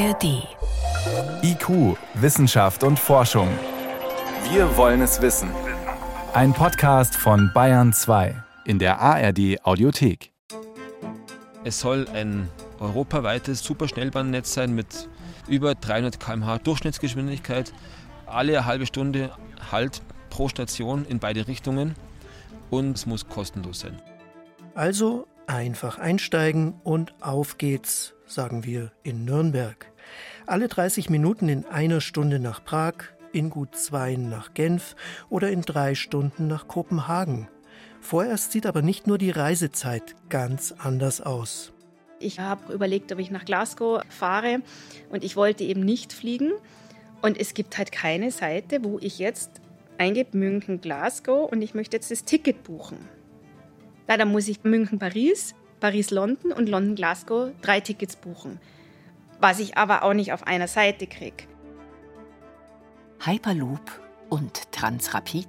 ARD. IQ, Wissenschaft und Forschung. Wir wollen es wissen. Ein Podcast von Bayern 2 in der ARD Audiothek. Es soll ein europaweites Superschnellbahnnetz sein mit über 300 km/h Durchschnittsgeschwindigkeit. Alle halbe Stunde Halt pro Station in beide Richtungen und es muss kostenlos sein. Also einfach einsteigen und auf geht's, sagen wir in Nürnberg. Alle 30 Minuten in einer Stunde nach Prag, in gut zwei nach Genf oder in drei Stunden nach Kopenhagen. Vorerst sieht aber nicht nur die Reisezeit ganz anders aus. Ich habe überlegt, ob ich nach Glasgow fahre und ich wollte eben nicht fliegen. Und es gibt halt keine Seite, wo ich jetzt eingebe München, Glasgow und ich möchte jetzt das Ticket buchen. Dann muss ich München, Paris, Paris, London und London, Glasgow drei Tickets buchen. Was ich aber auch nicht auf einer Seite kriege. Hyperloop und Transrapid.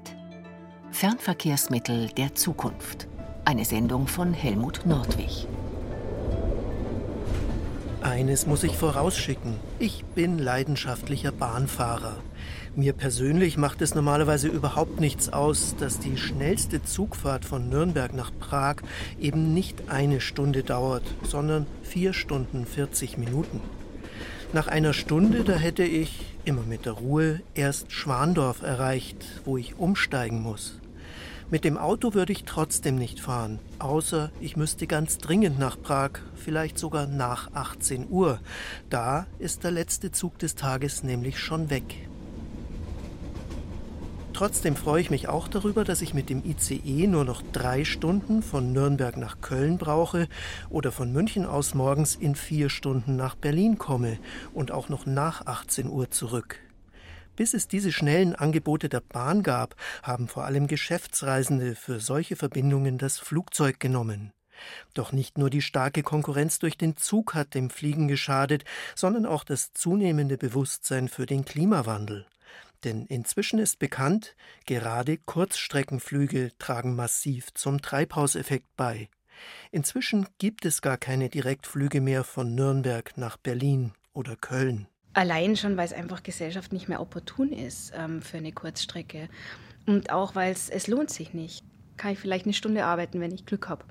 Fernverkehrsmittel der Zukunft. Eine Sendung von Helmut Nordwig. Eines muss ich vorausschicken. Ich bin leidenschaftlicher Bahnfahrer. Mir persönlich macht es normalerweise überhaupt nichts aus, dass die schnellste Zugfahrt von Nürnberg nach Prag eben nicht eine Stunde dauert, sondern vier Stunden 40 Minuten. Nach einer Stunde, da hätte ich, immer mit der Ruhe, erst Schwandorf erreicht, wo ich umsteigen muss. Mit dem Auto würde ich trotzdem nicht fahren, außer ich müsste ganz dringend nach Prag, vielleicht sogar nach 18 Uhr. Da ist der letzte Zug des Tages nämlich schon weg. Trotzdem freue ich mich auch darüber, dass ich mit dem ICE nur noch drei Stunden von Nürnberg nach Köln brauche oder von München aus morgens in vier Stunden nach Berlin komme und auch noch nach 18 Uhr zurück. Bis es diese schnellen Angebote der Bahn gab, haben vor allem Geschäftsreisende für solche Verbindungen das Flugzeug genommen. Doch nicht nur die starke Konkurrenz durch den Zug hat dem Fliegen geschadet, sondern auch das zunehmende Bewusstsein für den Klimawandel. Denn inzwischen ist bekannt, gerade Kurzstreckenflüge tragen massiv zum Treibhauseffekt bei. Inzwischen gibt es gar keine Direktflüge mehr von Nürnberg nach Berlin oder Köln. Allein schon, weil es einfach Gesellschaft nicht mehr opportun ist ähm, für eine Kurzstrecke. Und auch, weil es, lohnt sich nicht. Kann ich vielleicht eine Stunde arbeiten, wenn ich Glück habe.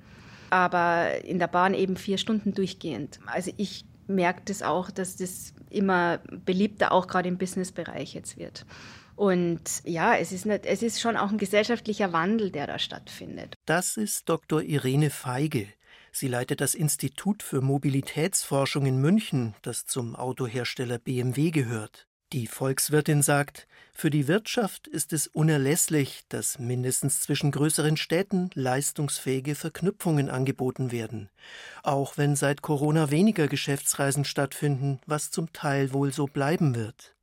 Aber in der Bahn eben vier Stunden durchgehend. Also ich merke das auch, dass das immer beliebter, auch gerade im Businessbereich jetzt wird. Und ja, es ist, nicht, es ist schon auch ein gesellschaftlicher Wandel, der da stattfindet. Das ist Dr. Irene Feige. Sie leitet das Institut für Mobilitätsforschung in München, das zum Autohersteller BMW gehört. Die Volkswirtin sagt, für die Wirtschaft ist es unerlässlich, dass mindestens zwischen größeren Städten leistungsfähige Verknüpfungen angeboten werden, auch wenn seit Corona weniger Geschäftsreisen stattfinden, was zum Teil wohl so bleiben wird.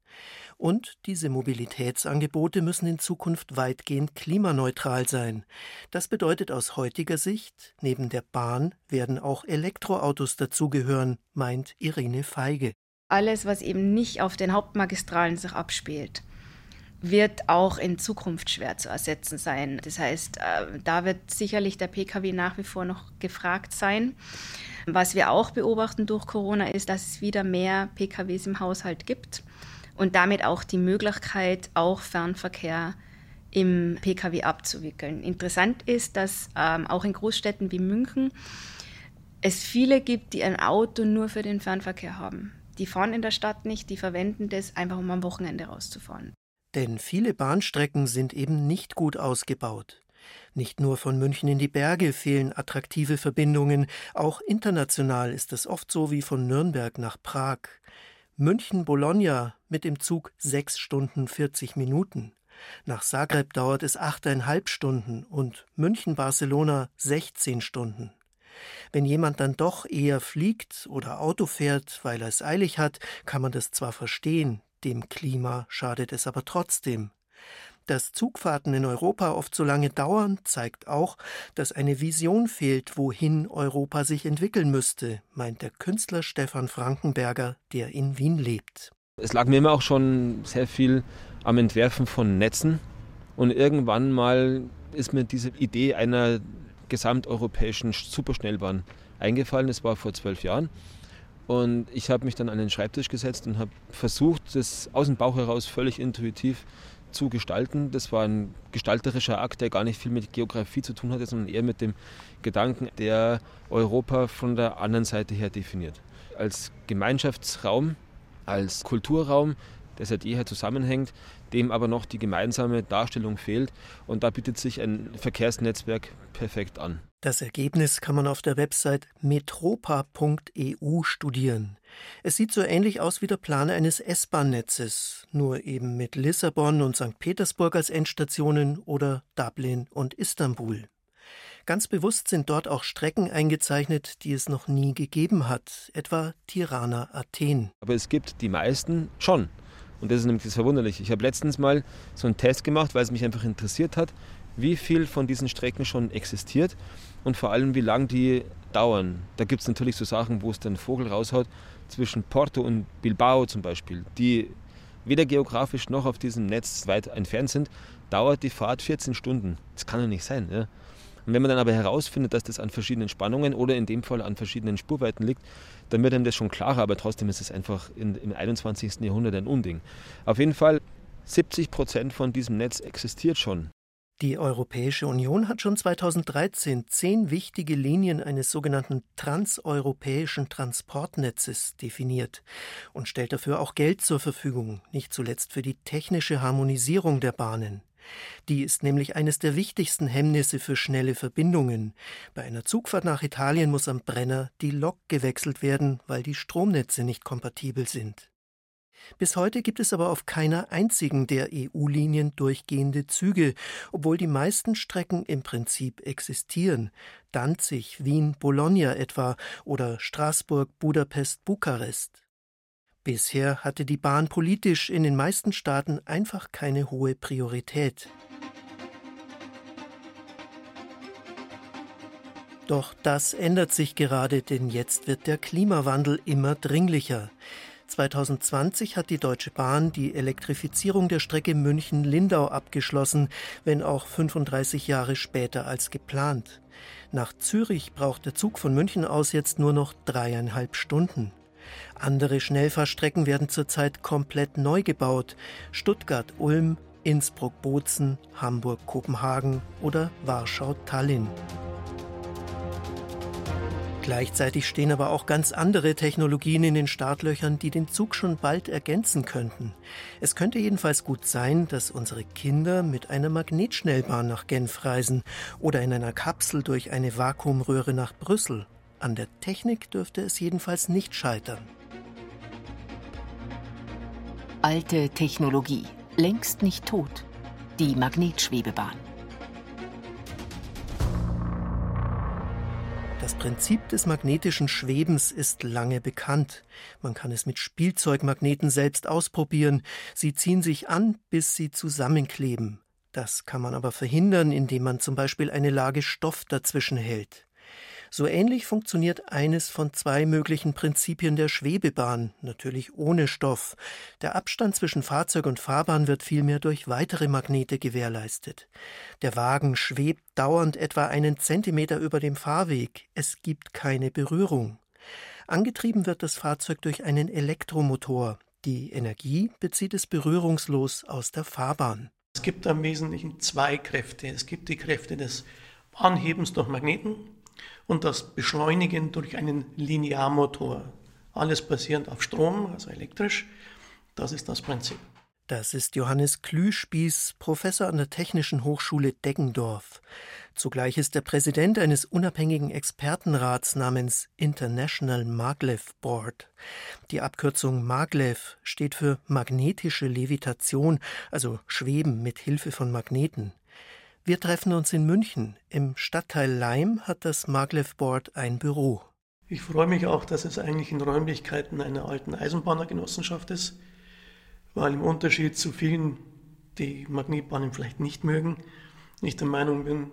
Und diese Mobilitätsangebote müssen in Zukunft weitgehend klimaneutral sein. Das bedeutet aus heutiger Sicht, neben der Bahn werden auch Elektroautos dazugehören, meint Irene Feige. Alles, was eben nicht auf den Hauptmagistralen sich abspielt, wird auch in Zukunft schwer zu ersetzen sein. Das heißt, äh, da wird sicherlich der Pkw nach wie vor noch gefragt sein. Was wir auch beobachten durch Corona ist, dass es wieder mehr PKWs im Haushalt gibt und damit auch die Möglichkeit, auch Fernverkehr im Pkw abzuwickeln. Interessant ist, dass ähm, auch in Großstädten wie München es viele gibt, die ein Auto nur für den Fernverkehr haben. Die fahren in der Stadt nicht, die verwenden das einfach, um am Wochenende rauszufahren. Denn viele Bahnstrecken sind eben nicht gut ausgebaut. Nicht nur von München in die Berge fehlen attraktive Verbindungen, auch international ist es oft so wie von Nürnberg nach Prag. München-Bologna mit dem Zug sechs Stunden 40 Minuten. Nach Zagreb dauert es achteinhalb Stunden und München-Barcelona 16 Stunden. Wenn jemand dann doch eher fliegt oder Auto fährt, weil er es eilig hat, kann man das zwar verstehen, dem Klima schadet es aber trotzdem. Dass Zugfahrten in Europa oft so lange dauern, zeigt auch, dass eine Vision fehlt, wohin Europa sich entwickeln müsste, meint der Künstler Stefan Frankenberger, der in Wien lebt. Es lag mir immer auch schon sehr viel am Entwerfen von Netzen und irgendwann mal ist mir diese Idee einer gesamteuropäischen Superschnellbahn eingefallen. Das war vor zwölf Jahren. Und ich habe mich dann an den Schreibtisch gesetzt und habe versucht, das aus dem Bauch heraus völlig intuitiv zu gestalten. Das war ein gestalterischer Akt, der gar nicht viel mit Geografie zu tun hatte, sondern eher mit dem Gedanken, der Europa von der anderen Seite her definiert. Als Gemeinschaftsraum, als Kulturraum, der seit jeher zusammenhängt, dem aber noch die gemeinsame Darstellung fehlt. Und da bietet sich ein Verkehrsnetzwerk perfekt an. Das Ergebnis kann man auf der Website metropa.eu studieren. Es sieht so ähnlich aus wie der Plan eines S-Bahn-Netzes, nur eben mit Lissabon und St. Petersburg als Endstationen oder Dublin und Istanbul. Ganz bewusst sind dort auch Strecken eingezeichnet, die es noch nie gegeben hat, etwa Tirana Athen. Aber es gibt die meisten schon. Und das ist nämlich das Verwunderliche. Ich habe letztens mal so einen Test gemacht, weil es mich einfach interessiert hat, wie viel von diesen Strecken schon existiert und vor allem, wie lang die dauern. Da gibt es natürlich so Sachen, wo es dann Vogel raushaut, zwischen Porto und Bilbao zum Beispiel, die weder geografisch noch auf diesem Netz weit entfernt sind, dauert die Fahrt 14 Stunden. Das kann ja nicht sein. Ja? Und wenn man dann aber herausfindet, dass das an verschiedenen Spannungen oder in dem Fall an verschiedenen Spurweiten liegt, dann wird einem das schon klarer, aber trotzdem ist es einfach in, im 21. Jahrhundert ein Unding. Auf jeden Fall 70 Prozent von diesem Netz existiert schon. Die Europäische Union hat schon 2013 zehn wichtige Linien eines sogenannten transeuropäischen Transportnetzes definiert und stellt dafür auch Geld zur Verfügung, nicht zuletzt für die technische Harmonisierung der Bahnen. Die ist nämlich eines der wichtigsten Hemmnisse für schnelle Verbindungen. Bei einer Zugfahrt nach Italien muss am Brenner die Lok gewechselt werden, weil die Stromnetze nicht kompatibel sind. Bis heute gibt es aber auf keiner einzigen der EU-Linien durchgehende Züge, obwohl die meisten Strecken im Prinzip existieren. Danzig, Wien, Bologna etwa oder Straßburg, Budapest, Bukarest. Bisher hatte die Bahn politisch in den meisten Staaten einfach keine hohe Priorität. Doch das ändert sich gerade, denn jetzt wird der Klimawandel immer dringlicher. 2020 hat die Deutsche Bahn die Elektrifizierung der Strecke München-Lindau abgeschlossen, wenn auch 35 Jahre später als geplant. Nach Zürich braucht der Zug von München aus jetzt nur noch dreieinhalb Stunden. Andere Schnellfahrstrecken werden zurzeit komplett neu gebaut. Stuttgart-Ulm, Innsbruck-Bozen, Hamburg-Kopenhagen oder Warschau-Tallinn. Gleichzeitig stehen aber auch ganz andere Technologien in den Startlöchern, die den Zug schon bald ergänzen könnten. Es könnte jedenfalls gut sein, dass unsere Kinder mit einer Magnetschnellbahn nach Genf reisen oder in einer Kapsel durch eine Vakuumröhre nach Brüssel. An der Technik dürfte es jedenfalls nicht scheitern. Alte Technologie, längst nicht tot. Die Magnetschwebebahn. Das Prinzip des magnetischen Schwebens ist lange bekannt. Man kann es mit Spielzeugmagneten selbst ausprobieren. Sie ziehen sich an, bis sie zusammenkleben. Das kann man aber verhindern, indem man zum Beispiel eine Lage Stoff dazwischen hält. So ähnlich funktioniert eines von zwei möglichen Prinzipien der Schwebebahn, natürlich ohne Stoff. Der Abstand zwischen Fahrzeug und Fahrbahn wird vielmehr durch weitere Magnete gewährleistet. Der Wagen schwebt dauernd etwa einen Zentimeter über dem Fahrweg. Es gibt keine Berührung. Angetrieben wird das Fahrzeug durch einen Elektromotor. Die Energie bezieht es berührungslos aus der Fahrbahn. Es gibt im Wesentlichen zwei Kräfte. Es gibt die Kräfte des Anhebens durch Magneten und das Beschleunigen durch einen Linearmotor. Alles basierend auf Strom, also elektrisch. Das ist das Prinzip. Das ist Johannes Klüspieß, Professor an der Technischen Hochschule Deggendorf. Zugleich ist er Präsident eines unabhängigen Expertenrats namens International Maglev Board. Die Abkürzung Maglev steht für magnetische Levitation, also Schweben mit Hilfe von Magneten. Wir treffen uns in München. Im Stadtteil Leim hat das Maglev Board ein Büro. Ich freue mich auch, dass es eigentlich in Räumlichkeiten einer alten Eisenbahnergenossenschaft ist, weil im Unterschied zu vielen, die Magnetbahnen vielleicht nicht mögen, ich der Meinung bin,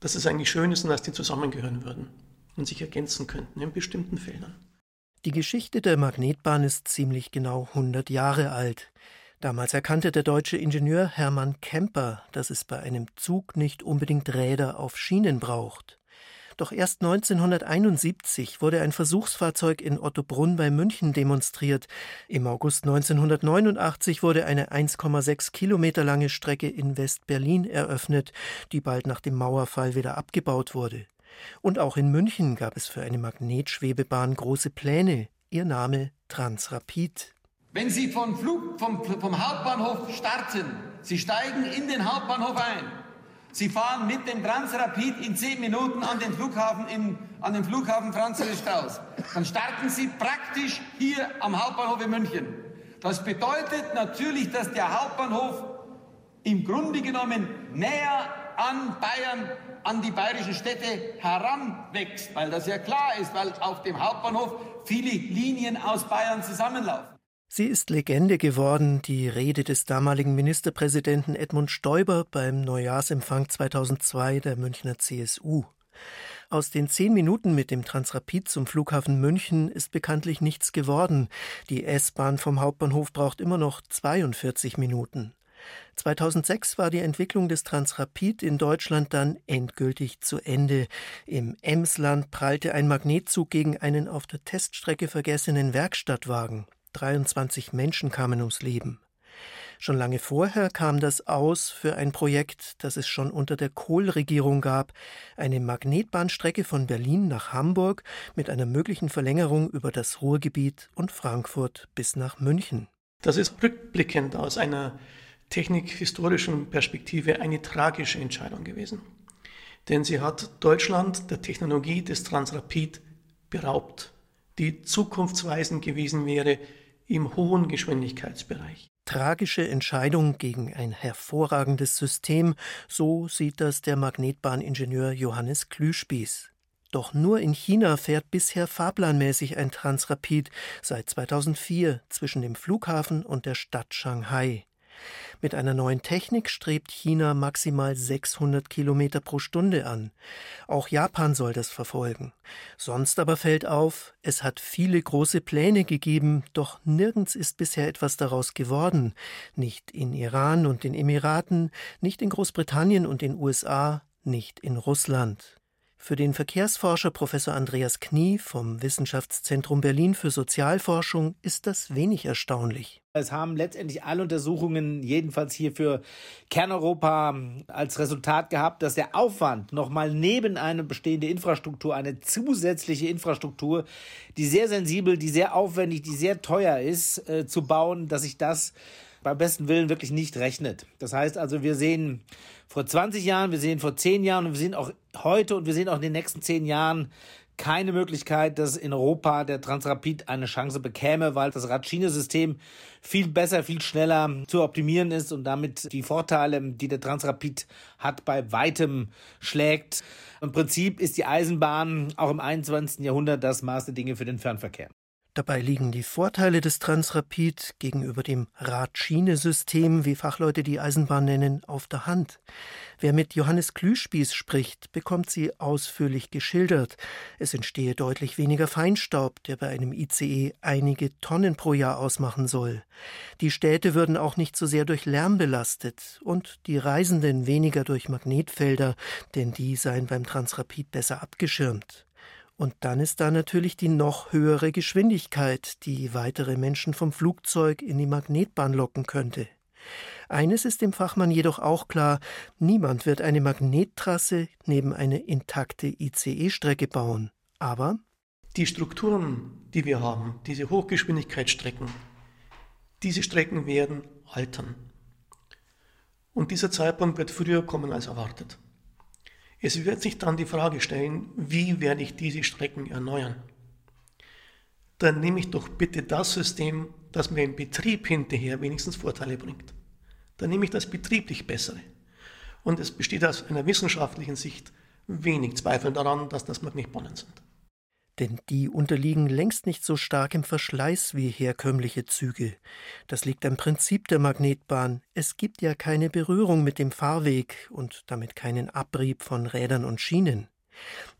dass es eigentlich schön ist und dass die zusammengehören würden und sich ergänzen könnten in bestimmten Feldern. Die Geschichte der Magnetbahn ist ziemlich genau 100 Jahre alt. Damals erkannte der deutsche Ingenieur Hermann Kemper, dass es bei einem Zug nicht unbedingt Räder auf Schienen braucht. Doch erst 1971 wurde ein Versuchsfahrzeug in Ottobrunn bei München demonstriert. Im August 1989 wurde eine 1,6 Kilometer lange Strecke in West-Berlin eröffnet, die bald nach dem Mauerfall wieder abgebaut wurde. Und auch in München gab es für eine Magnetschwebebahn große Pläne. Ihr Name Transrapid. Wenn Sie vom, Flug, vom, vom Hauptbahnhof starten, Sie steigen in den Hauptbahnhof ein, Sie fahren mit dem Transrapid in zehn Minuten an den Flughafen, in, an den Flughafen Franz Strauß. Dann starten Sie praktisch hier am Hauptbahnhof in München. Das bedeutet natürlich, dass der Hauptbahnhof im Grunde genommen näher an Bayern, an die bayerischen Städte heranwächst, weil das ja klar ist, weil auf dem Hauptbahnhof viele Linien aus Bayern zusammenlaufen. Sie ist Legende geworden, die Rede des damaligen Ministerpräsidenten Edmund Stoiber beim Neujahrsempfang 2002 der Münchner CSU. Aus den zehn Minuten mit dem Transrapid zum Flughafen München ist bekanntlich nichts geworden. Die S-Bahn vom Hauptbahnhof braucht immer noch 42 Minuten. 2006 war die Entwicklung des Transrapid in Deutschland dann endgültig zu Ende. Im Emsland prallte ein Magnetzug gegen einen auf der Teststrecke vergessenen Werkstattwagen. 23 Menschen kamen ums Leben. Schon lange vorher kam das aus für ein Projekt, das es schon unter der Kohl-Regierung gab, eine Magnetbahnstrecke von Berlin nach Hamburg mit einer möglichen Verlängerung über das Ruhrgebiet und Frankfurt bis nach München. Das ist rückblickend aus einer technikhistorischen Perspektive eine tragische Entscheidung gewesen. Denn sie hat Deutschland der Technologie des Transrapid beraubt, die zukunftsweisend gewesen wäre im hohen Geschwindigkeitsbereich. Tragische Entscheidung gegen ein hervorragendes System, so sieht das der Magnetbahningenieur Johannes Klüspieß. Doch nur in China fährt bisher fahrplanmäßig ein Transrapid seit 2004 zwischen dem Flughafen und der Stadt Shanghai. Mit einer neuen Technik strebt China maximal 600 Kilometer pro Stunde an. Auch Japan soll das verfolgen. Sonst aber fällt auf, es hat viele große Pläne gegeben, doch nirgends ist bisher etwas daraus geworden. Nicht in Iran und den Emiraten, nicht in Großbritannien und den USA, nicht in Russland. Für den Verkehrsforscher Professor Andreas Knie vom Wissenschaftszentrum Berlin für Sozialforschung ist das wenig erstaunlich. Es haben letztendlich alle Untersuchungen, jedenfalls hier für Kerneuropa, als Resultat gehabt, dass der Aufwand nochmal neben eine bestehende Infrastruktur, eine zusätzliche Infrastruktur, die sehr sensibel, die sehr aufwendig, die sehr teuer ist, äh, zu bauen, dass sich das beim besten Willen wirklich nicht rechnet. Das heißt also, wir sehen vor 20 Jahren, wir sehen vor 10 Jahren und wir sehen auch heute und wir sehen auch in den nächsten 10 Jahren keine Möglichkeit, dass in Europa der Transrapid eine Chance bekäme, weil das Radschienesystem viel besser, viel schneller zu optimieren ist und damit die Vorteile, die der Transrapid hat, bei weitem schlägt. Im Prinzip ist die Eisenbahn auch im 21. Jahrhundert das Maß der Dinge für den Fernverkehr. Dabei liegen die Vorteile des Transrapid gegenüber dem Radschienesystem, wie Fachleute die Eisenbahn nennen, auf der Hand. Wer mit Johannes Klüspieß spricht, bekommt sie ausführlich geschildert. Es entstehe deutlich weniger Feinstaub, der bei einem ICE einige Tonnen pro Jahr ausmachen soll. Die Städte würden auch nicht so sehr durch Lärm belastet und die Reisenden weniger durch Magnetfelder, denn die seien beim Transrapid besser abgeschirmt. Und dann ist da natürlich die noch höhere Geschwindigkeit, die weitere Menschen vom Flugzeug in die Magnetbahn locken könnte. Eines ist dem Fachmann jedoch auch klar, niemand wird eine Magnettrasse neben eine intakte ICE-Strecke bauen. Aber die Strukturen, die wir haben, diese Hochgeschwindigkeitsstrecken, diese Strecken werden altern. Und dieser Zeitpunkt wird früher kommen als erwartet. Es wird sich dann die Frage stellen, wie werde ich diese Strecken erneuern? Dann nehme ich doch bitte das System, das mir im Betrieb hinterher wenigstens Vorteile bringt. Dann nehme ich das betrieblich bessere. Und es besteht aus einer wissenschaftlichen Sicht wenig Zweifel daran, dass das Magnetbahnen sind denn die unterliegen längst nicht so starkem Verschleiß wie herkömmliche Züge. Das liegt am Prinzip der Magnetbahn. Es gibt ja keine Berührung mit dem Fahrweg und damit keinen Abrieb von Rädern und Schienen.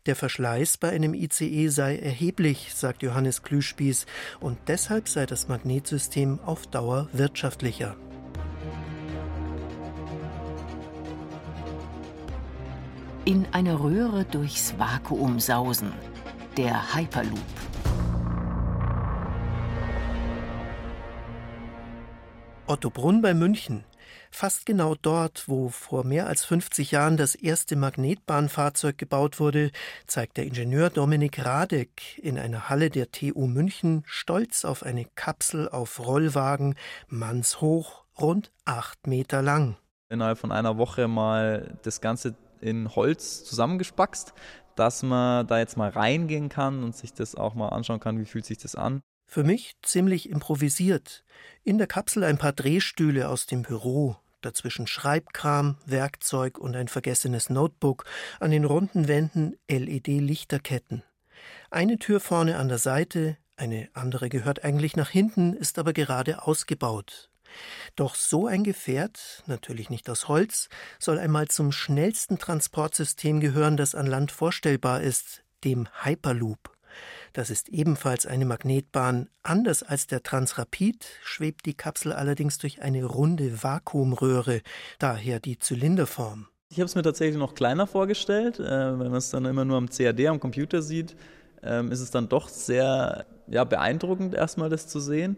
Der Verschleiß bei einem ICE sei erheblich, sagt Johannes Klüspieß, und deshalb sei das Magnetsystem auf Dauer wirtschaftlicher. In einer Röhre durchs Vakuum sausen. Der Hyperloop. Otto Brunn bei München. Fast genau dort, wo vor mehr als 50 Jahren das erste Magnetbahnfahrzeug gebaut wurde, zeigt der Ingenieur Dominik Radek in einer Halle der TU München stolz auf eine Kapsel auf Rollwagen, mannshoch, rund acht Meter lang. Innerhalb von einer Woche mal das Ganze in Holz zusammengespackst, dass man da jetzt mal reingehen kann und sich das auch mal anschauen kann, wie fühlt sich das an. Für mich ziemlich improvisiert. In der Kapsel ein paar Drehstühle aus dem Büro, dazwischen Schreibkram, Werkzeug und ein vergessenes Notebook, an den runden Wänden LED-Lichterketten. Eine Tür vorne an der Seite, eine andere gehört eigentlich nach hinten, ist aber gerade ausgebaut. Doch so ein Gefährt, natürlich nicht aus Holz, soll einmal zum schnellsten Transportsystem gehören, das an Land vorstellbar ist, dem Hyperloop. Das ist ebenfalls eine Magnetbahn. Anders als der Transrapid schwebt die Kapsel allerdings durch eine runde Vakuumröhre, daher die Zylinderform. Ich habe es mir tatsächlich noch kleiner vorgestellt. Äh, wenn man es dann immer nur am CAD, am Computer sieht, ähm, ist es dann doch sehr ja, beeindruckend, erstmal das zu sehen.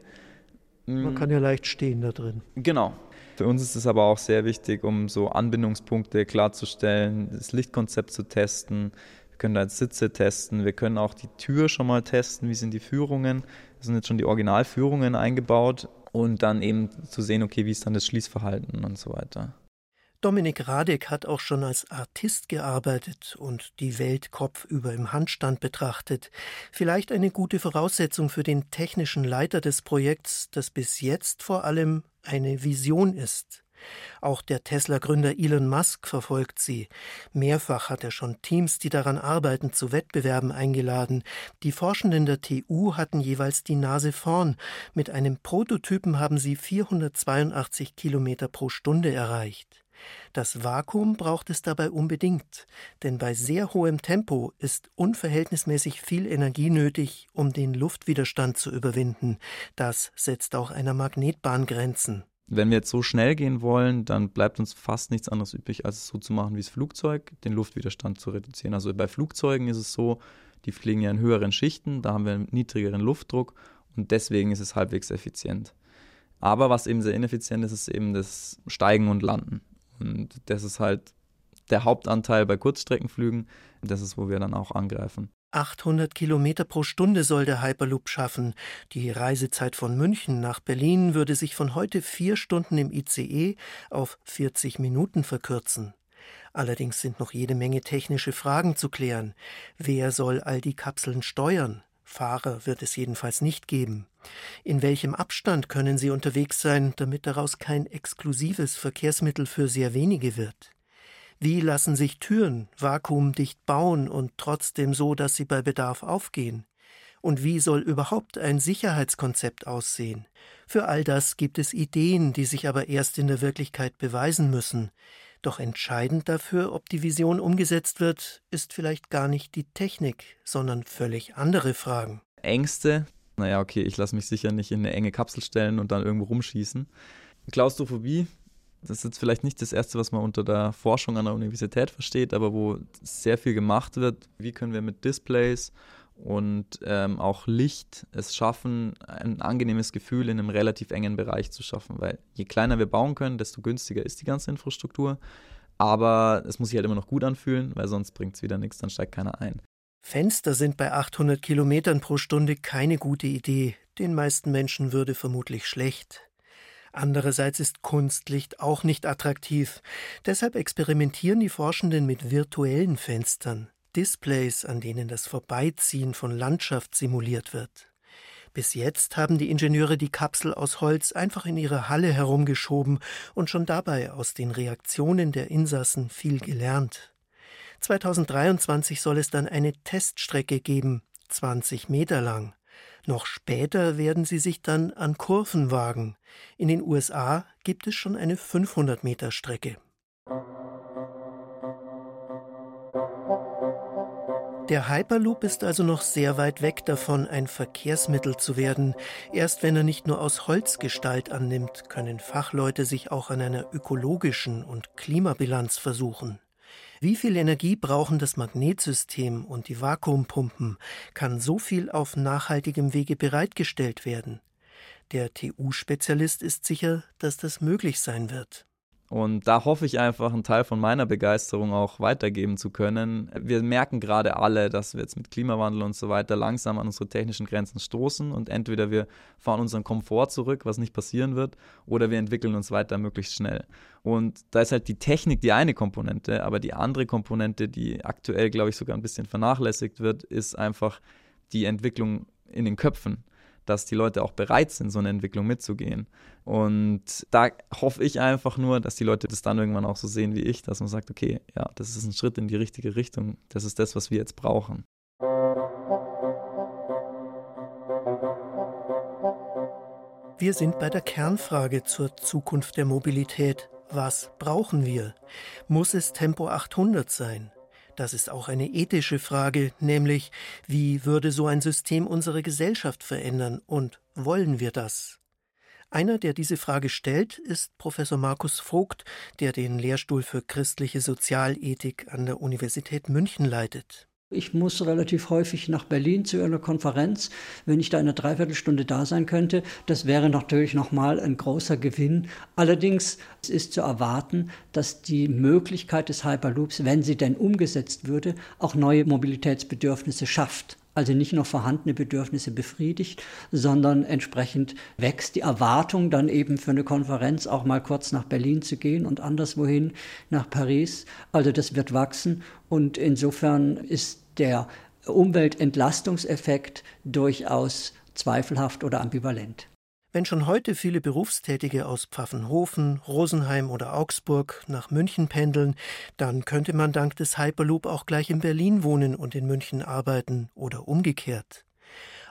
Man mm. kann ja leicht stehen da drin. Genau. Für uns ist es aber auch sehr wichtig, um so Anbindungspunkte klarzustellen, das Lichtkonzept zu testen, wir können da jetzt Sitze testen, wir können auch die Tür schon mal testen, wie sind die Führungen. Da sind jetzt schon die Originalführungen eingebaut und dann eben zu sehen, okay, wie ist dann das Schließverhalten und so weiter. Dominik Radek hat auch schon als Artist gearbeitet und die Welt kopfüber im Handstand betrachtet. Vielleicht eine gute Voraussetzung für den technischen Leiter des Projekts, das bis jetzt vor allem eine Vision ist. Auch der Tesla-Gründer Elon Musk verfolgt sie. Mehrfach hat er schon Teams, die daran arbeiten, zu Wettbewerben eingeladen. Die Forschenden der TU hatten jeweils die Nase vorn. Mit einem Prototypen haben sie 482 Kilometer pro Stunde erreicht. Das Vakuum braucht es dabei unbedingt, denn bei sehr hohem Tempo ist unverhältnismäßig viel Energie nötig, um den Luftwiderstand zu überwinden. Das setzt auch einer Magnetbahn Grenzen. Wenn wir jetzt so schnell gehen wollen, dann bleibt uns fast nichts anderes übrig, als es so zu machen wie das Flugzeug, den Luftwiderstand zu reduzieren. Also bei Flugzeugen ist es so, die fliegen ja in höheren Schichten, da haben wir einen niedrigeren Luftdruck und deswegen ist es halbwegs effizient. Aber was eben sehr ineffizient ist, ist eben das Steigen und Landen. Und das ist halt der Hauptanteil bei Kurzstreckenflügen. Das ist, wo wir dann auch angreifen. 800 Kilometer pro Stunde soll der Hyperloop schaffen. Die Reisezeit von München nach Berlin würde sich von heute vier Stunden im ICE auf 40 Minuten verkürzen. Allerdings sind noch jede Menge technische Fragen zu klären. Wer soll all die Kapseln steuern? Fahrer wird es jedenfalls nicht geben. In welchem Abstand können sie unterwegs sein, damit daraus kein exklusives Verkehrsmittel für sehr wenige wird? Wie lassen sich Türen vakuumdicht bauen und trotzdem so, dass sie bei Bedarf aufgehen? Und wie soll überhaupt ein Sicherheitskonzept aussehen? Für all das gibt es Ideen, die sich aber erst in der Wirklichkeit beweisen müssen. Doch entscheidend dafür, ob die Vision umgesetzt wird, ist vielleicht gar nicht die Technik, sondern völlig andere Fragen. Ängste. Naja, okay, ich lasse mich sicher nicht in eine enge Kapsel stellen und dann irgendwo rumschießen. Klaustrophobie, das ist jetzt vielleicht nicht das Erste, was man unter der Forschung an der Universität versteht, aber wo sehr viel gemacht wird. Wie können wir mit Displays und ähm, auch Licht es schaffen, ein angenehmes Gefühl in einem relativ engen Bereich zu schaffen? Weil je kleiner wir bauen können, desto günstiger ist die ganze Infrastruktur. Aber es muss sich halt immer noch gut anfühlen, weil sonst bringt es wieder nichts, dann steigt keiner ein. Fenster sind bei 800 Kilometern pro Stunde keine gute Idee. Den meisten Menschen würde vermutlich schlecht. Andererseits ist Kunstlicht auch nicht attraktiv. Deshalb experimentieren die Forschenden mit virtuellen Fenstern, Displays, an denen das Vorbeiziehen von Landschaft simuliert wird. Bis jetzt haben die Ingenieure die Kapsel aus Holz einfach in ihre Halle herumgeschoben und schon dabei aus den Reaktionen der Insassen viel gelernt. 2023 soll es dann eine Teststrecke geben, 20 Meter lang. Noch später werden sie sich dann an Kurven wagen. In den USA gibt es schon eine 500 Meter Strecke. Der Hyperloop ist also noch sehr weit weg davon, ein Verkehrsmittel zu werden. Erst wenn er nicht nur aus Holz Gestalt annimmt, können Fachleute sich auch an einer ökologischen und Klimabilanz versuchen. Wie viel Energie brauchen das Magnetsystem und die Vakuumpumpen? Kann so viel auf nachhaltigem Wege bereitgestellt werden? Der TU-Spezialist ist sicher, dass das möglich sein wird. Und da hoffe ich einfach, einen Teil von meiner Begeisterung auch weitergeben zu können. Wir merken gerade alle, dass wir jetzt mit Klimawandel und so weiter langsam an unsere technischen Grenzen stoßen und entweder wir fahren unseren Komfort zurück, was nicht passieren wird, oder wir entwickeln uns weiter möglichst schnell. Und da ist halt die Technik die eine Komponente, aber die andere Komponente, die aktuell, glaube ich, sogar ein bisschen vernachlässigt wird, ist einfach die Entwicklung in den Köpfen dass die Leute auch bereit sind, so eine Entwicklung mitzugehen. Und da hoffe ich einfach nur, dass die Leute das dann irgendwann auch so sehen wie ich, dass man sagt, okay, ja, das ist ein Schritt in die richtige Richtung. Das ist das, was wir jetzt brauchen. Wir sind bei der Kernfrage zur Zukunft der Mobilität. Was brauchen wir? Muss es Tempo 800 sein? Das ist auch eine ethische Frage, nämlich wie würde so ein System unsere Gesellschaft verändern und wollen wir das? Einer, der diese Frage stellt, ist Professor Markus Vogt, der den Lehrstuhl für christliche Sozialethik an der Universität München leitet. Ich muss relativ häufig nach Berlin zu einer Konferenz. Wenn ich da eine Dreiviertelstunde da sein könnte, das wäre natürlich nochmal ein großer Gewinn. Allerdings ist zu erwarten, dass die Möglichkeit des Hyperloops, wenn sie denn umgesetzt würde, auch neue Mobilitätsbedürfnisse schafft also nicht nur vorhandene Bedürfnisse befriedigt, sondern entsprechend wächst die Erwartung, dann eben für eine Konferenz auch mal kurz nach Berlin zu gehen und anderswohin nach Paris. Also das wird wachsen und insofern ist der Umweltentlastungseffekt durchaus zweifelhaft oder ambivalent. Wenn schon heute viele Berufstätige aus Pfaffenhofen, Rosenheim oder Augsburg nach München pendeln, dann könnte man dank des Hyperloop auch gleich in Berlin wohnen und in München arbeiten oder umgekehrt.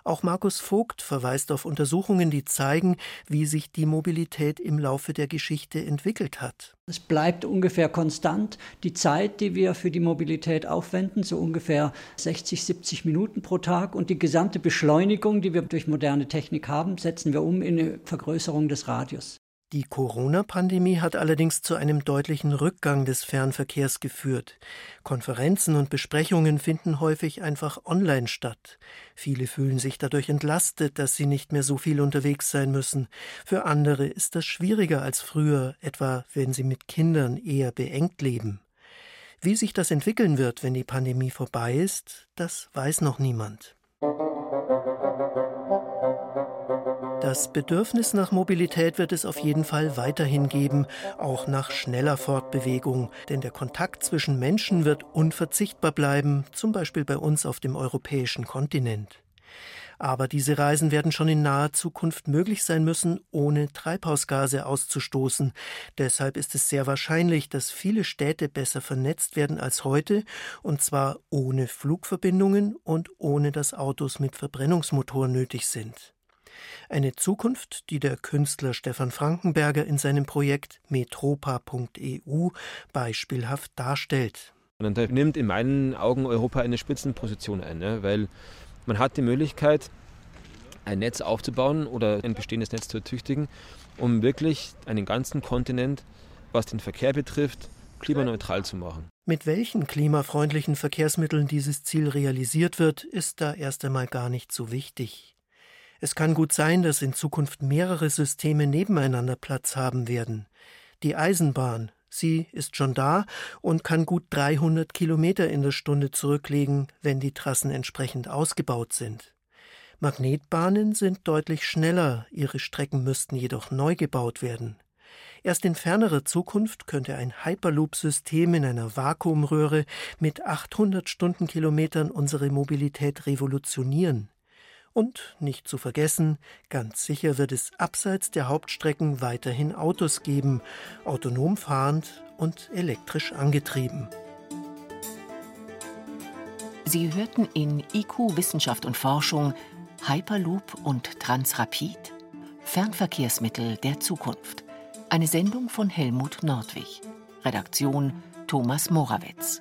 Auch Markus Vogt verweist auf Untersuchungen, die zeigen, wie sich die Mobilität im Laufe der Geschichte entwickelt hat. Es bleibt ungefähr konstant. Die Zeit, die wir für die Mobilität aufwenden, so ungefähr 60, 70 Minuten pro Tag. Und die gesamte Beschleunigung, die wir durch moderne Technik haben, setzen wir um in eine Vergrößerung des Radius. Die Corona-Pandemie hat allerdings zu einem deutlichen Rückgang des Fernverkehrs geführt. Konferenzen und Besprechungen finden häufig einfach online statt. Viele fühlen sich dadurch entlastet, dass sie nicht mehr so viel unterwegs sein müssen. Für andere ist das schwieriger als früher, etwa wenn sie mit Kindern eher beengt leben. Wie sich das entwickeln wird, wenn die Pandemie vorbei ist, das weiß noch niemand. Das Bedürfnis nach Mobilität wird es auf jeden Fall weiterhin geben, auch nach schneller Fortbewegung, denn der Kontakt zwischen Menschen wird unverzichtbar bleiben, zum Beispiel bei uns auf dem europäischen Kontinent. Aber diese Reisen werden schon in naher Zukunft möglich sein müssen, ohne Treibhausgase auszustoßen. Deshalb ist es sehr wahrscheinlich, dass viele Städte besser vernetzt werden als heute, und zwar ohne Flugverbindungen und ohne dass Autos mit Verbrennungsmotor nötig sind. Eine Zukunft, die der Künstler Stefan Frankenberger in seinem Projekt metropa.eu beispielhaft darstellt. Und da nimmt in meinen Augen Europa eine Spitzenposition ein, ne? weil man hat die Möglichkeit, ein Netz aufzubauen oder ein bestehendes Netz zu ertüchtigen, um wirklich einen ganzen Kontinent, was den Verkehr betrifft, klimaneutral zu machen. Mit welchen klimafreundlichen Verkehrsmitteln dieses Ziel realisiert wird, ist da erst einmal gar nicht so wichtig. Es kann gut sein, dass in Zukunft mehrere Systeme nebeneinander Platz haben werden. Die Eisenbahn, sie ist schon da und kann gut 300 Kilometer in der Stunde zurücklegen, wenn die Trassen entsprechend ausgebaut sind. Magnetbahnen sind deutlich schneller, ihre Strecken müssten jedoch neu gebaut werden. Erst in fernerer Zukunft könnte ein Hyperloop-System in einer Vakuumröhre mit 800 Stundenkilometern unsere Mobilität revolutionieren. Und nicht zu vergessen, ganz sicher wird es abseits der Hauptstrecken weiterhin Autos geben, autonom fahrend und elektrisch angetrieben. Sie hörten in IQ Wissenschaft und Forschung Hyperloop und Transrapid Fernverkehrsmittel der Zukunft. Eine Sendung von Helmut Nordwig. Redaktion Thomas Morawetz.